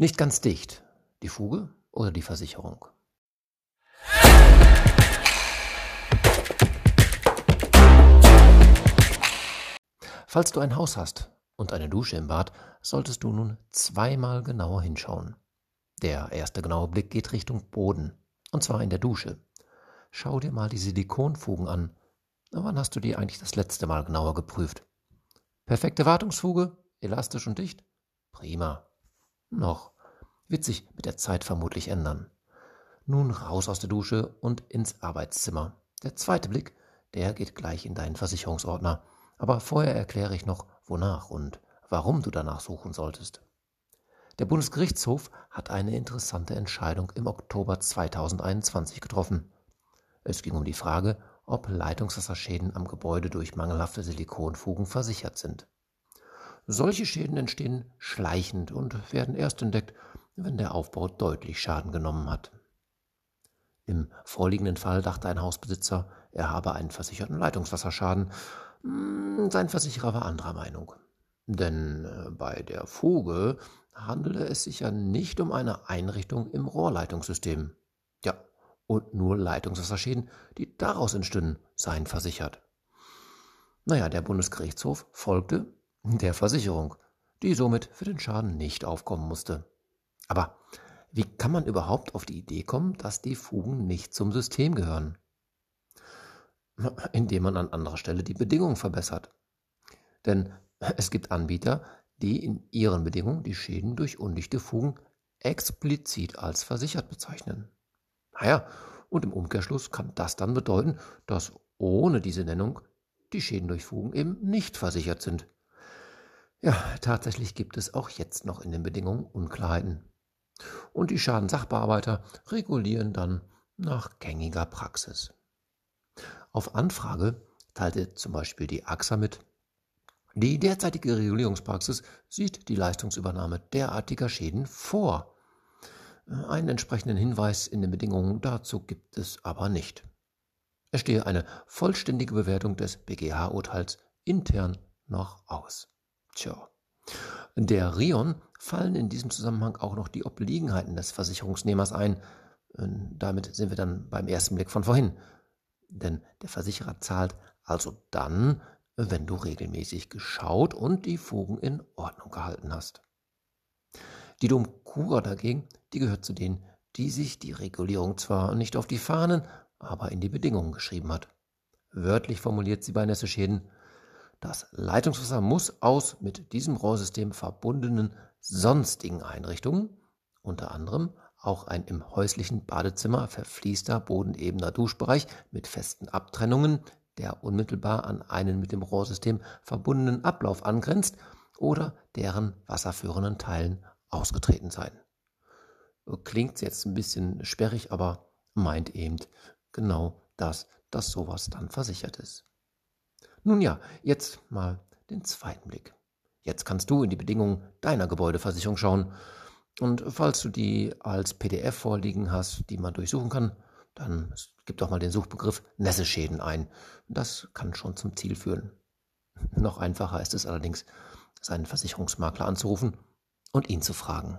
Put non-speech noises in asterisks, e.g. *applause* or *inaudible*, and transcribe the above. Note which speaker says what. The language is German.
Speaker 1: Nicht ganz dicht. Die Fuge oder die Versicherung? Falls du ein Haus hast und eine Dusche im Bad, solltest du nun zweimal genauer hinschauen. Der erste genaue Blick geht Richtung Boden, und zwar in der Dusche. Schau dir mal die Silikonfugen an. Wann hast du die eigentlich das letzte Mal genauer geprüft? Perfekte Wartungsfuge, elastisch und dicht? Prima. Noch. Wird sich mit der Zeit vermutlich ändern. Nun raus aus der Dusche und ins Arbeitszimmer. Der zweite Blick, der geht gleich in deinen Versicherungsordner. Aber vorher erkläre ich noch, wonach und warum du danach suchen solltest. Der Bundesgerichtshof hat eine interessante Entscheidung im Oktober 2021 getroffen. Es ging um die Frage, ob Leitungswasserschäden am Gebäude durch mangelhafte Silikonfugen versichert sind. Solche Schäden entstehen schleichend und werden erst entdeckt, wenn der Aufbau deutlich Schaden genommen hat. Im vorliegenden Fall dachte ein Hausbesitzer, er habe einen versicherten Leitungswasserschaden. Hm, sein Versicherer war anderer Meinung. Denn äh, bei der Fuge handelte es sich ja nicht um eine Einrichtung im Rohrleitungssystem. Ja, und nur Leitungswasserschäden, die daraus entstünden, seien versichert. Naja, der Bundesgerichtshof folgte der Versicherung, die somit für den Schaden nicht aufkommen musste. Aber wie kann man überhaupt auf die Idee kommen, dass die Fugen nicht zum System gehören? *laughs* Indem man an anderer Stelle die Bedingungen verbessert. Denn es gibt Anbieter, die in ihren Bedingungen die Schäden durch undichte Fugen explizit als versichert bezeichnen. Naja, und im Umkehrschluss kann das dann bedeuten, dass ohne diese Nennung die Schäden durch Fugen eben nicht versichert sind. Ja, tatsächlich gibt es auch jetzt noch in den Bedingungen Unklarheiten. Und die Schadensachbearbeiter regulieren dann nach gängiger Praxis. Auf Anfrage teilte zum Beispiel die AXA mit, die derzeitige Regulierungspraxis sieht die Leistungsübernahme derartiger Schäden vor. Einen entsprechenden Hinweis in den Bedingungen dazu gibt es aber nicht. Es stehe eine vollständige Bewertung des BGH-Urteils intern noch aus. Tja. Der Rion fallen in diesem Zusammenhang auch noch die Obliegenheiten des Versicherungsnehmers ein. Damit sind wir dann beim ersten Blick von vorhin. Denn der Versicherer zahlt also dann, wenn du regelmäßig geschaut und die Fugen in Ordnung gehalten hast. Die Domkura dagegen, die gehört zu denen, die sich die Regulierung zwar nicht auf die Fahnen, aber in die Bedingungen geschrieben hat. Wörtlich formuliert sie bei Nässeschäden, das Leitungswasser muss aus mit diesem Rohrsystem verbundenen sonstigen Einrichtungen, unter anderem auch ein im häuslichen Badezimmer verfließter bodenebener Duschbereich mit festen Abtrennungen, der unmittelbar an einen mit dem Rohrsystem verbundenen Ablauf angrenzt oder deren wasserführenden Teilen ausgetreten sein. Klingt jetzt ein bisschen sperrig, aber meint eben genau das, dass sowas dann versichert ist. Nun ja, jetzt mal den zweiten Blick. Jetzt kannst du in die Bedingungen deiner Gebäudeversicherung schauen. Und falls du die als PDF vorliegen hast, die man durchsuchen kann, dann gib doch mal den Suchbegriff Nässeschäden ein. Das kann schon zum Ziel führen. Noch einfacher ist es allerdings, seinen Versicherungsmakler anzurufen und ihn zu fragen.